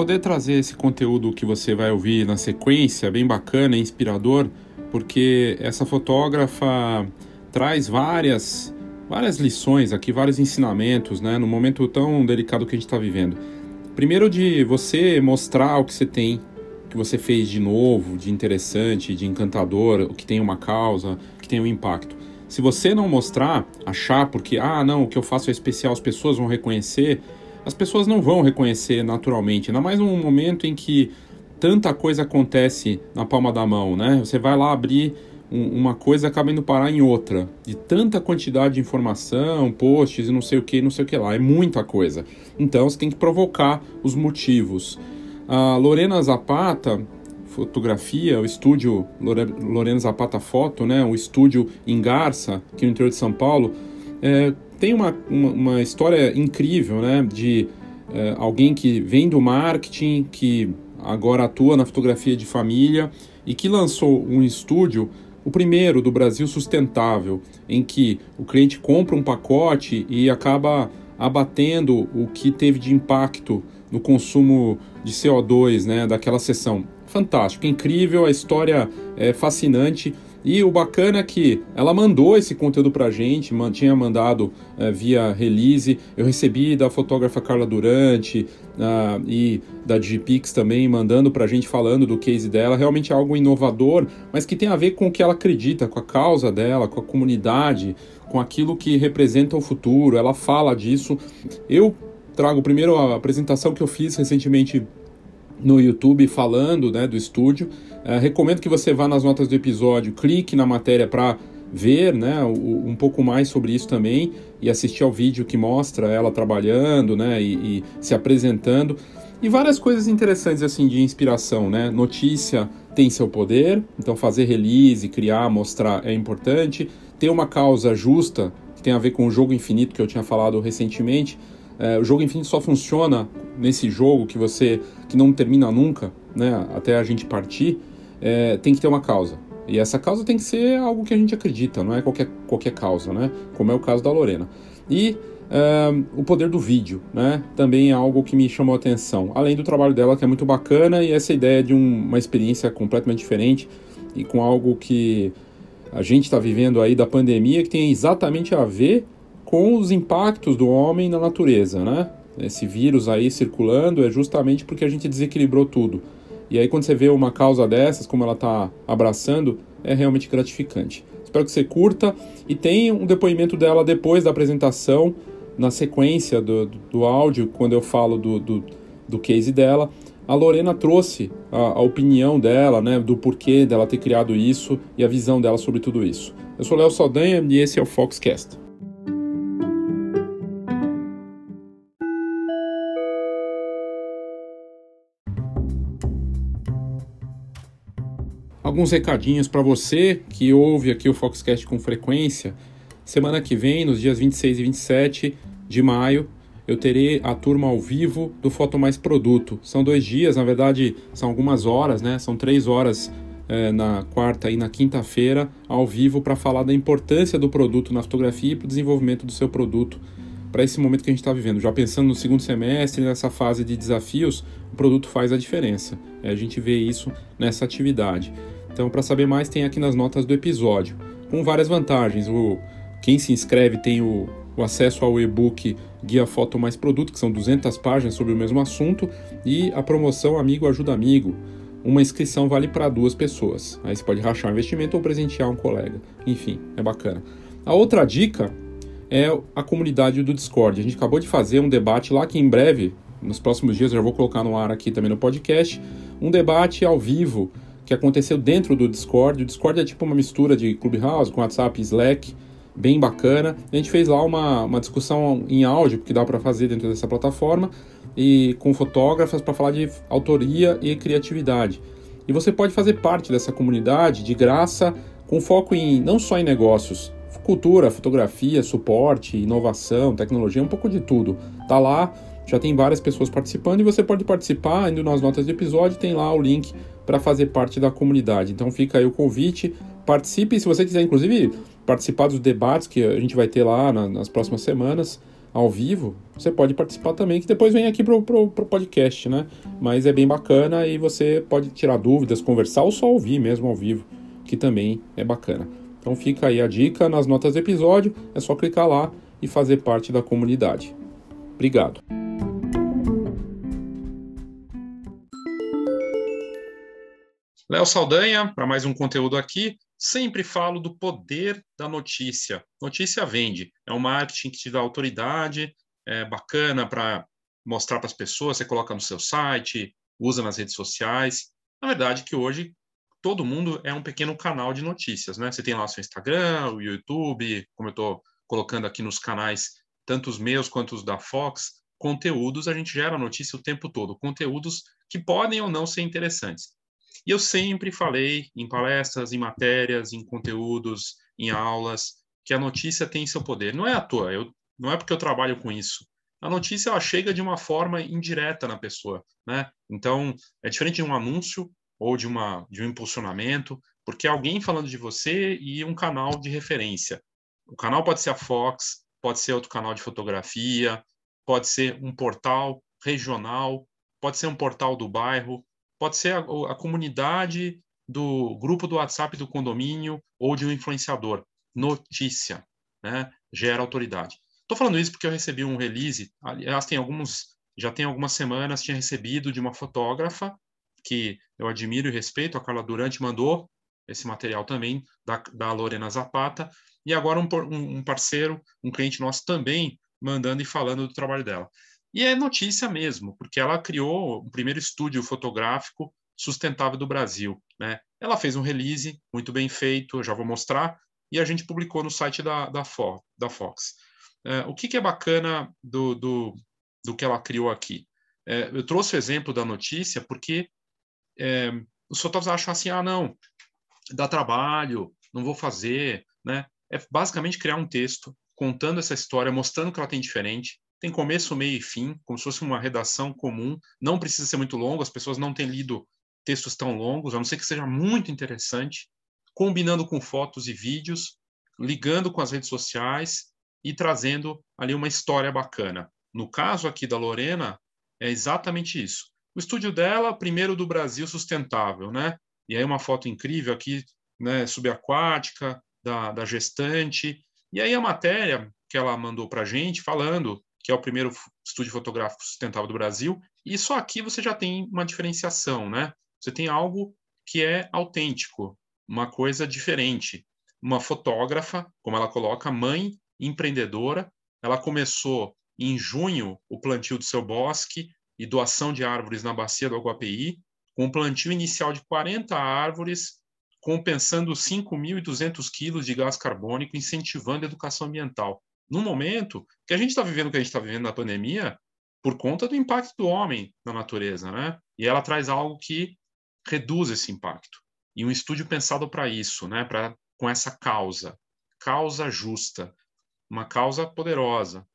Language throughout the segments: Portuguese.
poder trazer esse conteúdo que você vai ouvir na sequência, bem bacana, inspirador, porque essa fotógrafa traz várias várias lições aqui, vários ensinamentos, né, no momento tão delicado que a gente está vivendo. Primeiro de você mostrar o que você tem, que você fez de novo, de interessante, de encantador, o que tem uma causa, que tem um impacto. Se você não mostrar, achar porque, ah, não, o que eu faço é especial, as pessoas vão reconhecer, as pessoas não vão reconhecer naturalmente, ainda mais num momento em que tanta coisa acontece na palma da mão, né? Você vai lá abrir uma coisa acaba indo parar em outra. De tanta quantidade de informação, posts e não sei o que, não sei o que lá. É muita coisa. Então você tem que provocar os motivos. A Lorena Zapata, fotografia, o estúdio Lorena Zapata Foto, né, o estúdio em Garça, aqui no interior de São Paulo, é, tem uma, uma, uma, história incrível né, de é, alguém que vem do marketing, que agora atua na fotografia de família e que lançou um estúdio o primeiro do Brasil sustentável, em que o cliente compra um pacote e acaba abatendo o que teve de impacto no consumo de CO2 né, daquela sessão. Fantástico, incrível, a história é fascinante e o bacana é que ela mandou esse conteúdo pra gente, tinha mandado uh, via release. Eu recebi da fotógrafa Carla Durante uh, e da Digipix também, mandando pra gente falando do case dela. Realmente é algo inovador, mas que tem a ver com o que ela acredita, com a causa dela, com a comunidade, com aquilo que representa o futuro. Ela fala disso. Eu trago primeiro a apresentação que eu fiz recentemente no YouTube falando né, do estúdio. Uh, recomendo que você vá nas notas do episódio, clique na matéria para ver né, um pouco mais sobre isso também e assistir ao vídeo que mostra ela trabalhando né, e, e se apresentando. E várias coisas interessantes assim de inspiração, né? Notícia tem seu poder, então fazer release, criar, mostrar é importante. Ter uma causa justa, que tem a ver com o jogo infinito que eu tinha falado recentemente. É, o jogo infinito só funciona nesse jogo que você que não termina nunca, né? Até a gente partir é, tem que ter uma causa. E essa causa tem que ser algo que a gente acredita, não é qualquer, qualquer causa, né? Como é o caso da Lorena. E é, o poder do vídeo, né? Também é algo que me chamou a atenção. Além do trabalho dela, que é muito bacana, e essa ideia de um, uma experiência completamente diferente e com algo que a gente está vivendo aí da pandemia, que tem exatamente a ver com os impactos do homem na natureza, né? Esse vírus aí circulando é justamente porque a gente desequilibrou tudo. E aí quando você vê uma causa dessas, como ela está abraçando, é realmente gratificante. Espero que você curta e tem um depoimento dela depois da apresentação, na sequência do, do, do áudio, quando eu falo do, do, do case dela. A Lorena trouxe a, a, opinião dela, né, do porquê dela ter criado isso e a visão dela sobre tudo isso. Eu sou Léo Saldanha e esse é o Foxcast. Alguns recadinhos para você que ouve aqui o Foxcast com frequência. Semana que vem, nos dias 26 e 27 de maio, eu terei a turma ao vivo do Foto Mais Produto. São dois dias, na verdade, são algumas horas, né? São três horas é, na quarta e na quinta-feira ao vivo para falar da importância do produto na fotografia e para o desenvolvimento do seu produto para esse momento que a gente está vivendo. Já pensando no segundo semestre, nessa fase de desafios, o produto faz a diferença. É, a gente vê isso nessa atividade. Então, para saber mais, tem aqui nas notas do episódio, com várias vantagens. O, quem se inscreve tem o, o acesso ao e-book Guia Foto Mais Produto, que são 200 páginas sobre o mesmo assunto, e a promoção Amigo Ajuda Amigo. Uma inscrição vale para duas pessoas. Aí você pode rachar o investimento ou presentear um colega. Enfim, é bacana. A outra dica é a comunidade do Discord. A gente acabou de fazer um debate lá que em breve, nos próximos dias, eu já vou colocar no ar aqui também no podcast, um debate ao vivo que aconteceu dentro do Discord. O Discord é tipo uma mistura de Clubhouse com WhatsApp e Slack, bem bacana. A gente fez lá uma, uma discussão em áudio, que dá para fazer dentro dessa plataforma, e com fotógrafas para falar de autoria e criatividade. E você pode fazer parte dessa comunidade de graça, com foco em não só em negócios, cultura, fotografia, suporte, inovação, tecnologia, um pouco de tudo. Tá lá, já tem várias pessoas participando e você pode participar, indo nas notas do episódio, tem lá o link para fazer parte da comunidade. Então fica aí o convite, participe, se você quiser inclusive participar dos debates que a gente vai ter lá na, nas próximas semanas, ao vivo, você pode participar também, que depois vem aqui pro, pro, pro podcast, né? Mas é bem bacana e você pode tirar dúvidas, conversar ou só ouvir mesmo ao vivo, que também é bacana. Então fica aí a dica nas notas do episódio, é só clicar lá e fazer parte da comunidade. Obrigado. Léo Saldanha, para mais um conteúdo aqui. Sempre falo do poder da notícia. Notícia vende. É um marketing que te dá autoridade, é bacana para mostrar para as pessoas, você coloca no seu site, usa nas redes sociais. Na verdade, que hoje todo mundo é um pequeno canal de notícias, né? Você tem lá o seu Instagram, o YouTube, como eu estou colocando aqui nos canais, tanto os meus quanto os da Fox, conteúdos, a gente gera notícia o tempo todo, conteúdos que podem ou não ser interessantes. E eu sempre falei em palestras, em matérias, em conteúdos, em aulas, que a notícia tem seu poder. Não é à toa, eu, não é porque eu trabalho com isso. A notícia ela chega de uma forma indireta na pessoa, né? Então, é diferente de um anúncio ou de, uma, de um impulsionamento, porque é alguém falando de você e um canal de referência. O canal pode ser a Fox, pode ser outro canal de fotografia, pode ser um portal regional, pode ser um portal do bairro, pode ser a, a comunidade do grupo do WhatsApp do condomínio ou de um influenciador. Notícia, né? Gera autoridade. Estou falando isso porque eu recebi um release, aliás, tem alguns, já tem algumas semanas, tinha recebido de uma fotógrafa que eu admiro e respeito, a Carla Durante mandou esse material também, da, da Lorena Zapata, e agora um, um parceiro, um cliente nosso também mandando e falando do trabalho dela. E é notícia mesmo, porque ela criou o primeiro estúdio fotográfico sustentável do Brasil. Né? Ela fez um release muito bem feito, eu já vou mostrar, e a gente publicou no site da, da, Fo, da Fox. É, o que, que, é bacana do, do, do, que ela criou aqui? É, eu trouxe o exemplo da notícia porque é, os fotógrafos acham assim, ah, não, dá trabalho, não vou fazer, né? É basicamente criar um texto contando essa história, mostrando que ela tem diferente, tem começo, meio e fim, como se fosse uma redação comum. Não precisa ser muito longo, as pessoas não têm lido textos tão longos, a não ser que seja muito interessante, combinando com fotos e vídeos, ligando com as redes sociais e trazendo ali uma história bacana. No caso aqui da Lorena, é exatamente isso. O estúdio dela, primeiro do Brasil sustentável, né? E aí uma foto incrível aqui, né, subaquática, da, da gestante. E aí a matéria que ela mandou para a gente, falando que é o primeiro estúdio fotográfico sustentável do Brasil, e só aqui você já tem uma diferenciação, né? Você tem algo que é autêntico, uma coisa diferente. Uma fotógrafa, como ela coloca, mãe empreendedora, ela começou em junho o plantio do seu bosque e doação de árvores na bacia do Aguapeí, com um plantio inicial de 40 árvores, compensando 5.200 quilos de gás carbônico, incentivando a educação ambiental num momento que a gente está vivendo o que a gente está vivendo na pandemia por conta do impacto do homem na natureza, né? E ela traz algo que reduz esse impacto. E um estúdio pensado para isso, né? Para com essa causa, causa justa, uma causa poderosa.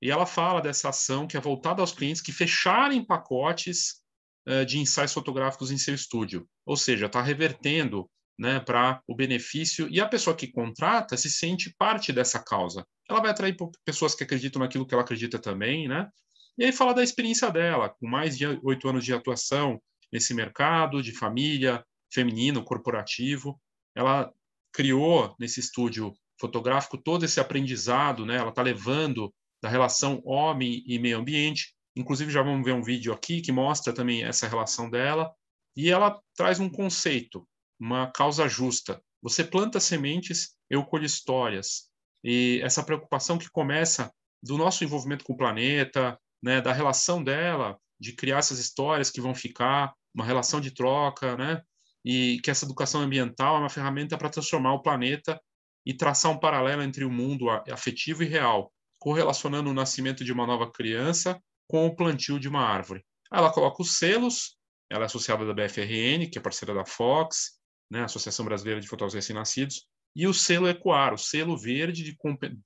E ela fala dessa ação que é voltada aos clientes que fecharem pacotes uh, de ensaios fotográficos em seu estúdio, ou seja, está revertendo né, para o benefício e a pessoa que contrata se sente parte dessa causa. Ela vai atrair pessoas que acreditam naquilo que ela acredita também, né? E aí fala da experiência dela, com mais de oito anos de atuação nesse mercado de família, feminino, corporativo. Ela criou nesse estúdio fotográfico todo esse aprendizado, né? Ela está levando da relação homem e meio ambiente. Inclusive já vamos ver um vídeo aqui que mostra também essa relação dela. E ela traz um conceito uma causa justa. Você planta sementes, eu colho histórias. E essa preocupação que começa do nosso envolvimento com o planeta, né, da relação dela, de criar essas histórias que vão ficar, uma relação de troca, né? E que essa educação ambiental é uma ferramenta para transformar o planeta e traçar um paralelo entre o mundo afetivo e real, correlacionando o nascimento de uma nova criança com o plantio de uma árvore. Ela coloca os selos, ela é associada da BFRN, que é parceira da Fox, né, Associação Brasileira de Fotógrafos Recém-Nascidos, e o selo Ecoar, o selo verde de,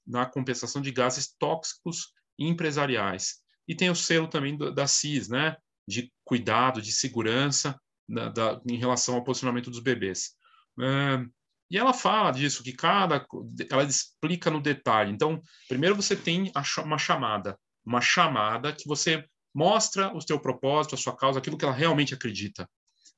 na compensação de gases tóxicos empresariais. E tem o selo também do, da CIS, né, de cuidado, de segurança da, da, em relação ao posicionamento dos bebês. E ela fala disso, que cada. Ela explica no detalhe. Então, primeiro você tem uma chamada. Uma chamada que você mostra o seu propósito, a sua causa, aquilo que ela realmente acredita.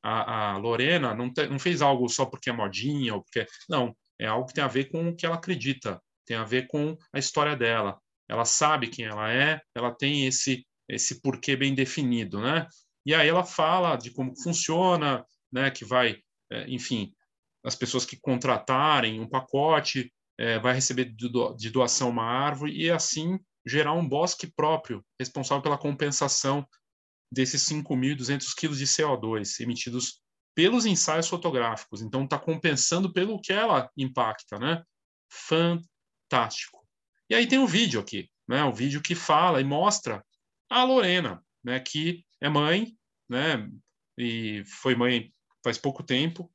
A, a Lorena não, te, não fez algo só porque é modinha, ou porque. Não, é algo que tem a ver com o que ela acredita, tem a ver com a história dela. Ela sabe quem ela é, ela tem esse, esse porquê bem definido, né? E aí ela fala de como funciona, né? Que vai, é, enfim, as pessoas que contratarem um pacote é, vai receber de doação uma árvore e assim gerar um bosque próprio, responsável pela compensação desses 5.200 quilos de CO2 emitidos pelos ensaios fotográficos. Então, está compensando pelo que ela impacta, né? Fantástico. E aí tem um vídeo aqui, né? O vídeo que fala e mostra a Lorena, né? Que é mãe, né? E foi mãe faz pouco tempo.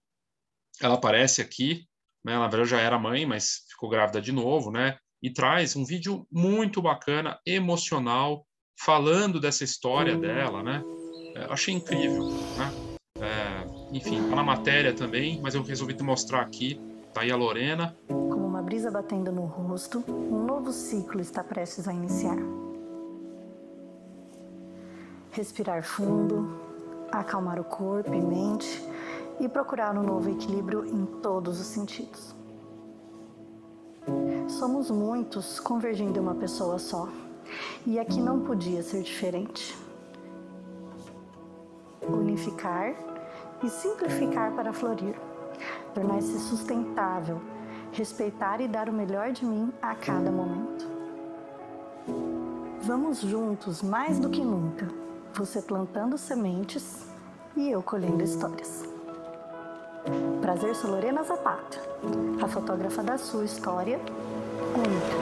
Ela aparece aqui, né? Na verdade já era mãe, mas ficou grávida de novo, né? e traz um vídeo muito bacana, emocional, falando dessa história dela, né? É, achei incrível, né? É, enfim, tá na matéria também, mas eu resolvi te mostrar aqui. Tá aí a Lorena. Como uma brisa batendo no rosto, um novo ciclo está prestes a iniciar. Respirar fundo, acalmar o corpo e mente e procurar um novo equilíbrio em todos os sentidos. Somos muitos convergindo em uma pessoa só. E aqui não podia ser diferente. Unificar e simplificar para florir. Tornar-se sustentável, respeitar e dar o melhor de mim a cada momento. Vamos juntos mais do que nunca. Você plantando sementes e eu colhendo histórias. Prazer, sou Lorena Zapata, a fotógrafa da sua história única.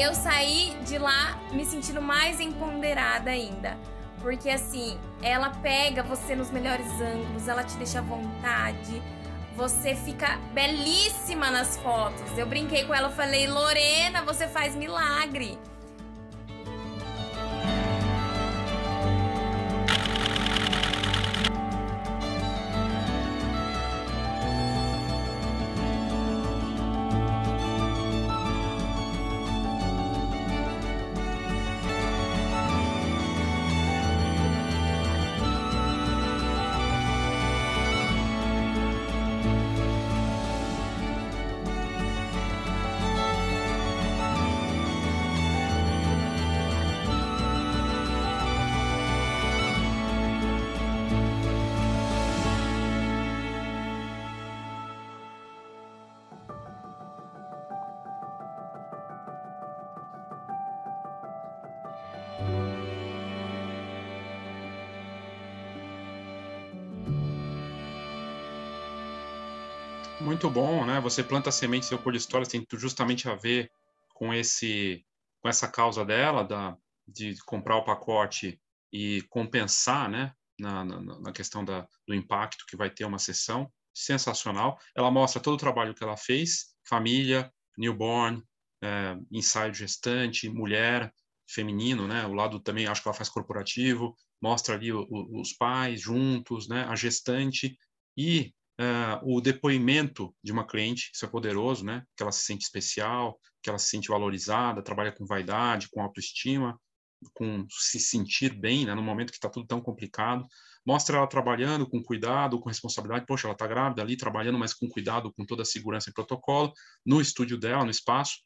Eu saí de lá me sentindo mais empoderada ainda. Porque assim, ela pega você nos melhores ângulos, ela te deixa à vontade, você fica belíssima nas fotos. Eu brinquei com ela, falei, Lorena, você faz milagre. Muito bom, né? Você planta sementes seu cor de histórias tem justamente a ver com esse com essa causa dela da de comprar o pacote e compensar, né? Na, na, na questão da, do impacto que vai ter uma sessão sensacional. Ela mostra todo o trabalho que ela fez, família, newborn, é, ensaio gestante, mulher, feminino, né? O lado também acho que ela faz corporativo, mostra ali o, o, os pais juntos, né? A gestante e uh, o depoimento de uma cliente, isso é poderoso, né? Que ela se sente especial, que ela se sente valorizada, trabalha com vaidade, com autoestima, com se sentir bem, né? No momento que está tudo tão complicado. Mostra ela trabalhando com cuidado, com responsabilidade. Poxa, ela está grávida ali, trabalhando, mas com cuidado, com toda a segurança e protocolo, no estúdio dela, no espaço,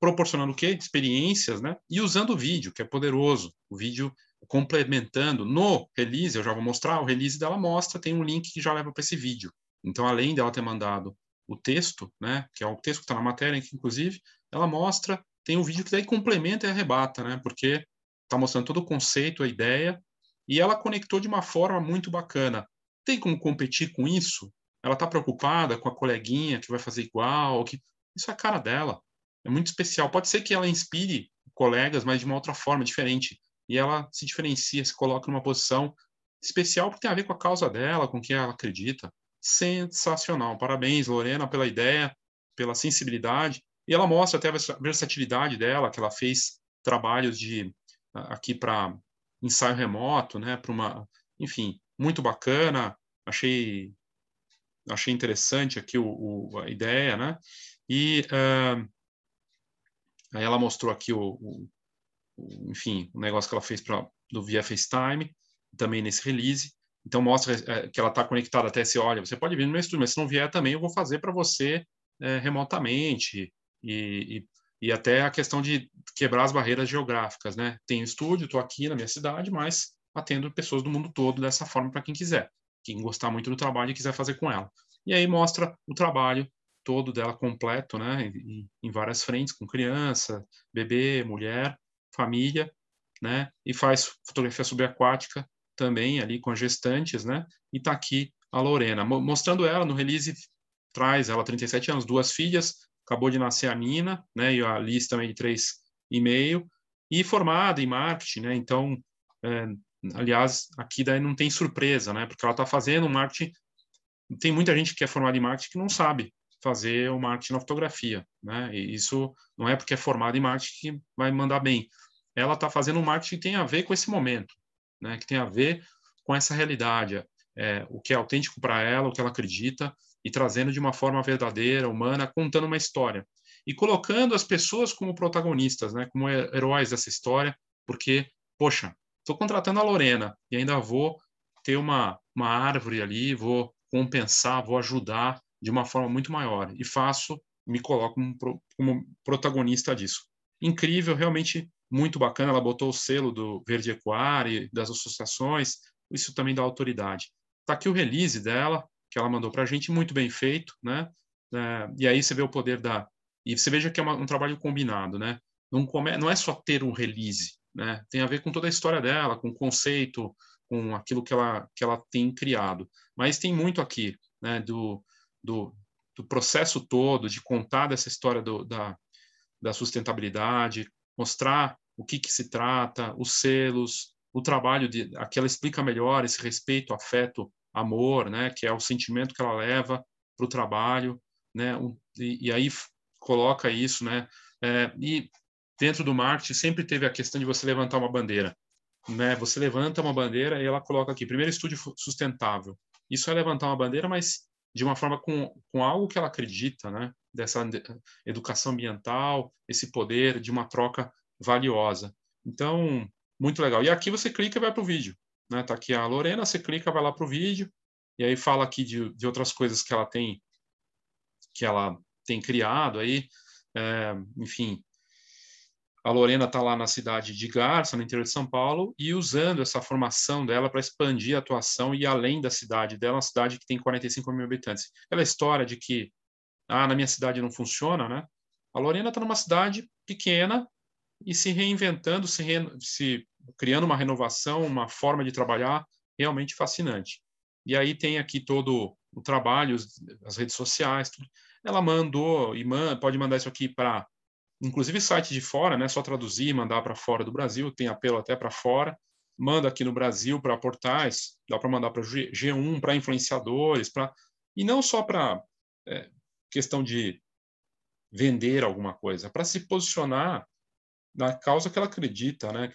proporcionando o quê? Experiências, né? E usando o vídeo, que é poderoso. O vídeo complementando no release, eu já vou mostrar, o release dela mostra, tem um link que já leva para esse vídeo. Então, além dela ter mandado o texto, né, que é o texto que está na matéria, inclusive, ela mostra, tem um vídeo que daí complementa e arrebata, né, porque está mostrando todo o conceito, a ideia, e ela conectou de uma forma muito bacana. Tem como competir com isso? Ela está preocupada com a coleguinha que vai fazer igual? Que... Isso é a cara dela. É muito especial. Pode ser que ela inspire colegas, mas de uma outra forma, diferente. E ela se diferencia, se coloca numa posição especial porque tem a ver com a causa dela, com o que ela acredita sensacional. Parabéns, Lorena, pela ideia, pela sensibilidade. E ela mostra até a versatilidade dela, que ela fez trabalhos de aqui para ensaio remoto, né, para uma, enfim, muito bacana. Achei achei interessante aqui o, o a ideia, né? E uh, aí ela mostrou aqui o, o, o, enfim, o negócio que ela fez para do via FaceTime, também nesse release. Então mostra é, que ela está conectada até se olha, você pode vir no meu estúdio, mas se não vier também eu vou fazer para você é, remotamente e, e, e, até a questão de quebrar as barreiras geográficas, né? Tenho estúdio, estou aqui na minha cidade, mas atendo pessoas do mundo todo dessa forma para quem quiser, quem gostar muito do trabalho e quiser fazer com ela. E aí mostra o trabalho todo dela completo, né? Em, em várias frentes, com criança, bebê, mulher, família, né? E faz fotografia subaquática também ali com gestantes, né? E tá aqui a Lorena, mostrando ela no release, traz ela 37 anos, duas filhas, acabou de nascer a Nina, né? E a Liz também de três e meio, e formada em marketing, né? Então, é, aliás, aqui daí não tem surpresa, né? Porque ela está fazendo marketing. Tem muita gente que é formada em marketing que não sabe fazer o marketing na fotografia, né? E isso não é porque é formada em marketing que vai mandar bem. Ela está fazendo um marketing que tem a ver com esse momento, né, que tem a ver com essa realidade, é, o que é autêntico para ela, o que ela acredita, e trazendo de uma forma verdadeira, humana, contando uma história. E colocando as pessoas como protagonistas, né, como heróis dessa história, porque, poxa, estou contratando a Lorena e ainda vou ter uma, uma árvore ali, vou compensar, vou ajudar de uma forma muito maior. E faço, me coloco como, como protagonista disso. Incrível, realmente muito bacana, ela botou o selo do Verde Equar e das associações, isso também dá autoridade. Está aqui o release dela, que ela mandou para a gente, muito bem feito, né? É, e aí você vê o poder da... E você veja que é uma, um trabalho combinado, né? Não, come... não é só ter um release, né? Tem a ver com toda a história dela, com o conceito, com aquilo que ela, que ela tem criado. Mas tem muito aqui, né? Do, do, do processo todo, de contar dessa história do, da, da sustentabilidade, mostrar o que, que se trata, os selos, o trabalho de, aqui ela explica melhor esse respeito, afeto, amor, né, que é o sentimento que ela leva para o trabalho, né, e, e, aí coloca isso, né, é, e dentro do marketing sempre teve a questão de você levantar uma bandeira, né, você levanta uma bandeira e ela coloca aqui, primeiro estúdio sustentável, isso é levantar uma bandeira, mas de uma forma com, com algo que ela acredita, né? Dessa educação ambiental, esse poder de uma troca valiosa. Então, muito legal. E aqui você clica e vai para o vídeo. Né? Tá aqui a Lorena, você clica, vai lá para o vídeo, e aí fala aqui de, de outras coisas que ela tem que ela tem criado aí, é, enfim, a Lorena está lá na cidade de Garça, no interior de São Paulo, e usando essa formação dela para expandir a atuação e além da cidade dela, uma cidade que tem 45 mil habitantes. Aquela história de que, ah, na minha cidade não funciona, né? A Lorena está numa cidade pequena e se reinventando, se, re... se criando uma renovação, uma forma de trabalhar realmente fascinante. E aí tem aqui todo o trabalho, as redes sociais, tudo. Ela mandou e man... pode mandar isso aqui para inclusive site de fora, né? Só traduzir, mandar para fora do Brasil, tem apelo até para fora. Manda aqui no Brasil para portais, dá para mandar para G1, para influenciadores, para e não só para é, questão de vender alguma coisa, para se posicionar na causa que ela acredita, né?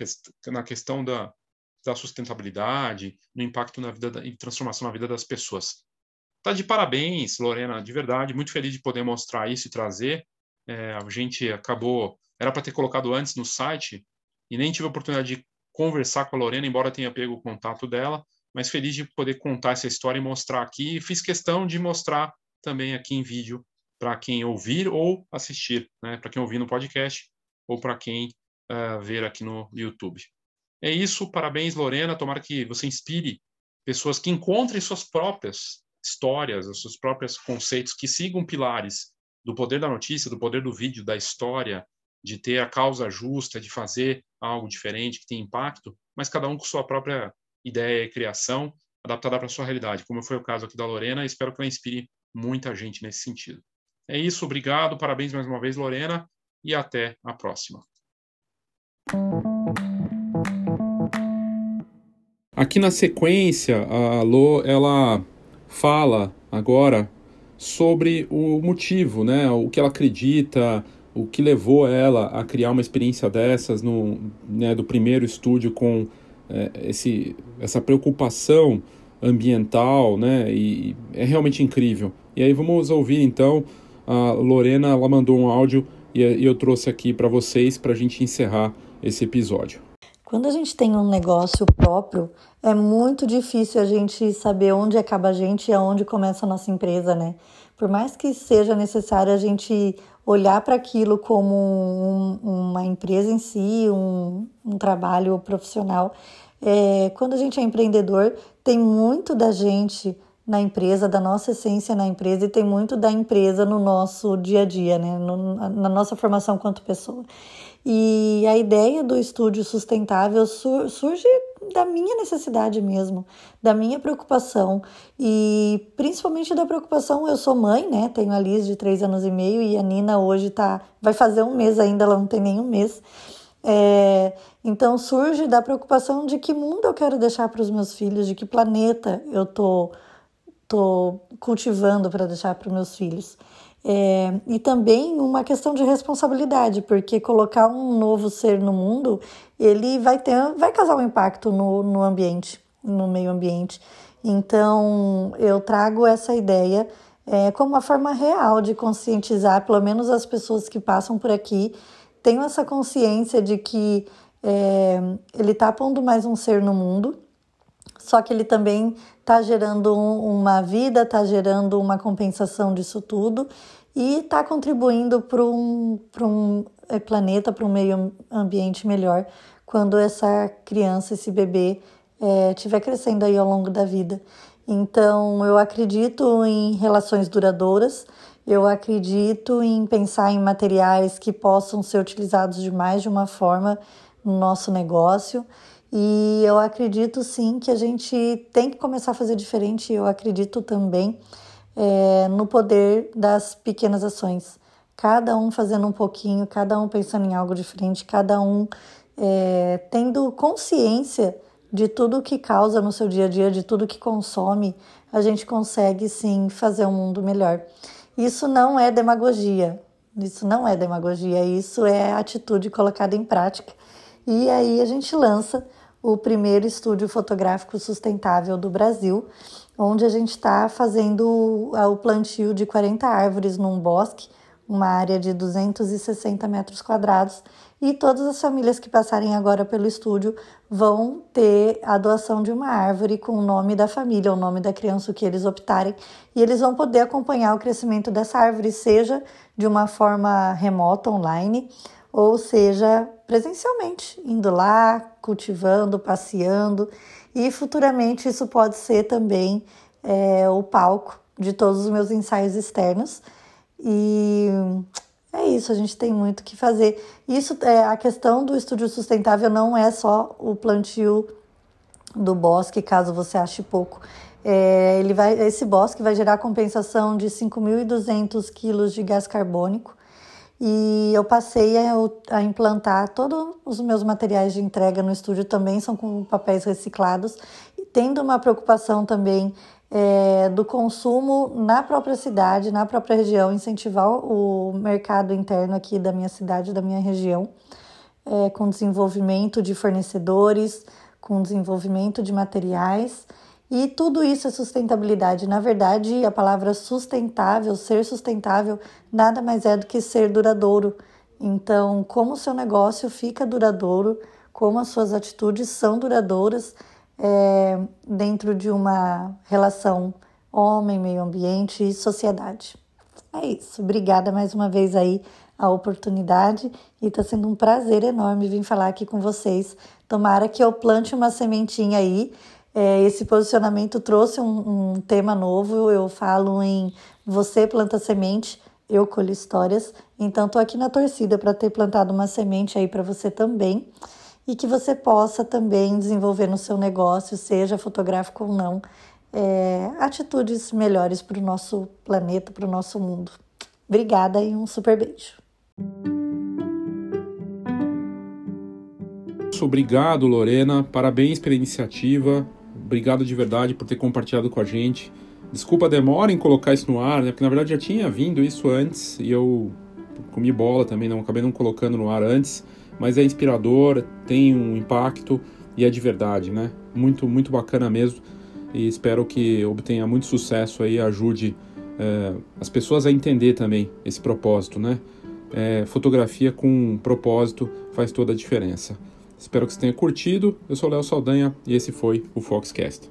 Na questão da, da sustentabilidade, no impacto na vida e transformação na vida das pessoas. Tá de parabéns, Lorena, de verdade, muito feliz de poder mostrar isso e trazer. É, a gente acabou, era para ter colocado antes no site e nem tive a oportunidade de conversar com a Lorena, embora tenha pego o contato dela, mas feliz de poder contar essa história e mostrar aqui. Fiz questão de mostrar também aqui em vídeo para quem ouvir ou assistir, né? para quem ouvir no podcast ou para quem uh, ver aqui no YouTube. É isso, parabéns, Lorena. Tomara que você inspire pessoas que encontrem suas próprias histórias, os seus próprios conceitos, que sigam pilares do poder da notícia, do poder do vídeo, da história, de ter a causa justa, de fazer algo diferente que tem impacto, mas cada um com sua própria ideia e criação adaptada para a sua realidade, como foi o caso aqui da Lorena, espero que ela inspire muita gente nesse sentido. É isso, obrigado, parabéns mais uma vez, Lorena, e até a próxima. Aqui na sequência, a Lô, ela fala agora sobre o motivo, né? O que ela acredita, o que levou ela a criar uma experiência dessas no né, do primeiro estúdio com é, esse, essa preocupação ambiental, né? E é realmente incrível. E aí vamos ouvir então a Lorena, ela mandou um áudio e eu trouxe aqui para vocês para a gente encerrar esse episódio. Quando a gente tem um negócio próprio, é muito difícil a gente saber onde acaba a gente e aonde começa a nossa empresa, né? Por mais que seja necessário a gente olhar para aquilo como um, uma empresa em si, um, um trabalho profissional, é, quando a gente é empreendedor, tem muito da gente na empresa, da nossa essência na empresa e tem muito da empresa no nosso dia a dia, né? No, na nossa formação quanto pessoa. E a ideia do estúdio sustentável sur surge da minha necessidade mesmo, da minha preocupação e principalmente da preocupação. Eu sou mãe, né? Tenho a Liz de três anos e meio e a Nina hoje tá, vai fazer um mês ainda, ela não tem nem um mês. É, então surge da preocupação de que mundo eu quero deixar para os meus filhos, de que planeta eu tô, tô cultivando para deixar para meus filhos. É, e também uma questão de responsabilidade, porque colocar um novo ser no mundo, ele vai ter, vai causar um impacto no, no ambiente, no meio ambiente. Então eu trago essa ideia é, como uma forma real de conscientizar, pelo menos as pessoas que passam por aqui, tenham essa consciência de que é, ele está pondo mais um ser no mundo, só que ele também está gerando uma vida, está gerando uma compensação disso tudo e está contribuindo para um, um é, planeta, para um meio ambiente melhor quando essa criança, esse bebê estiver é, crescendo aí ao longo da vida. Então, eu acredito em relações duradouras, eu acredito em pensar em materiais que possam ser utilizados de mais de uma forma no nosso negócio. E eu acredito sim que a gente tem que começar a fazer diferente. Eu acredito também é, no poder das pequenas ações. Cada um fazendo um pouquinho, cada um pensando em algo diferente, cada um é, tendo consciência de tudo que causa no seu dia a dia, de tudo que consome, a gente consegue sim fazer um mundo melhor. Isso não é demagogia, isso não é demagogia, isso é atitude colocada em prática. E aí a gente lança o primeiro estúdio fotográfico sustentável do Brasil, onde a gente está fazendo o plantio de 40 árvores num bosque, uma área de 260 metros quadrados, e todas as famílias que passarem agora pelo estúdio vão ter a doação de uma árvore com o nome da família, o nome da criança, o que eles optarem, e eles vão poder acompanhar o crescimento dessa árvore, seja de uma forma remota, online, ou seja presencialmente, indo lá, cultivando, passeando, e futuramente isso pode ser também é, o palco de todos os meus ensaios externos. E é isso, a gente tem muito que fazer. Isso é a questão do estúdio sustentável não é só o plantio do bosque, caso você ache pouco. É, ele vai, esse bosque vai gerar compensação de 5.200 quilos de gás carbônico e eu passei a, a, implantar todos os meus materiais de entrega no estúdio também são com papéis reciclados, tendo uma preocupação também é, do consumo na própria cidade, na própria região, incentivar o mercado interno aqui da minha cidade, da minha região, é, com desenvolvimento de fornecedores, com desenvolvimento de materiais. E tudo isso é sustentabilidade. Na verdade, a palavra sustentável, ser sustentável, nada mais é do que ser duradouro. Então, como o seu negócio fica duradouro, como as suas atitudes são duradouras é, dentro de uma relação homem, meio ambiente e sociedade. É isso. Obrigada mais uma vez aí a oportunidade e está sendo um prazer enorme vir falar aqui com vocês. Tomara que eu plante uma sementinha aí é, esse posicionamento trouxe um, um, tema novo. Eu falo em você planta semente, eu colho histórias. Então, estou aqui na torcida para ter plantado uma semente aí para você também e que você possa também desenvolver no seu negócio, seja fotográfico ou não, é, atitudes melhores para o nosso planeta, para o nosso mundo. Obrigada e um super beijo. Obrigado, Lorena. Parabéns pela iniciativa. Obrigado de verdade por ter compartilhado com a gente. Desculpa a demora em colocar isso no ar, né? Porque na verdade já tinha vindo isso antes e eu comi bola também, não acabei não colocando no ar antes, mas é inspirador, tem um impacto e é de verdade, né? Muito, muito bacana mesmo e espero que obtenha muito sucesso aí, ajude é, as pessoas a entender também esse propósito, né? É, fotografia com propósito faz toda a diferença. Espero que você tenha curtido. Eu sou Léo Saldanha e esse foi o Foxcast.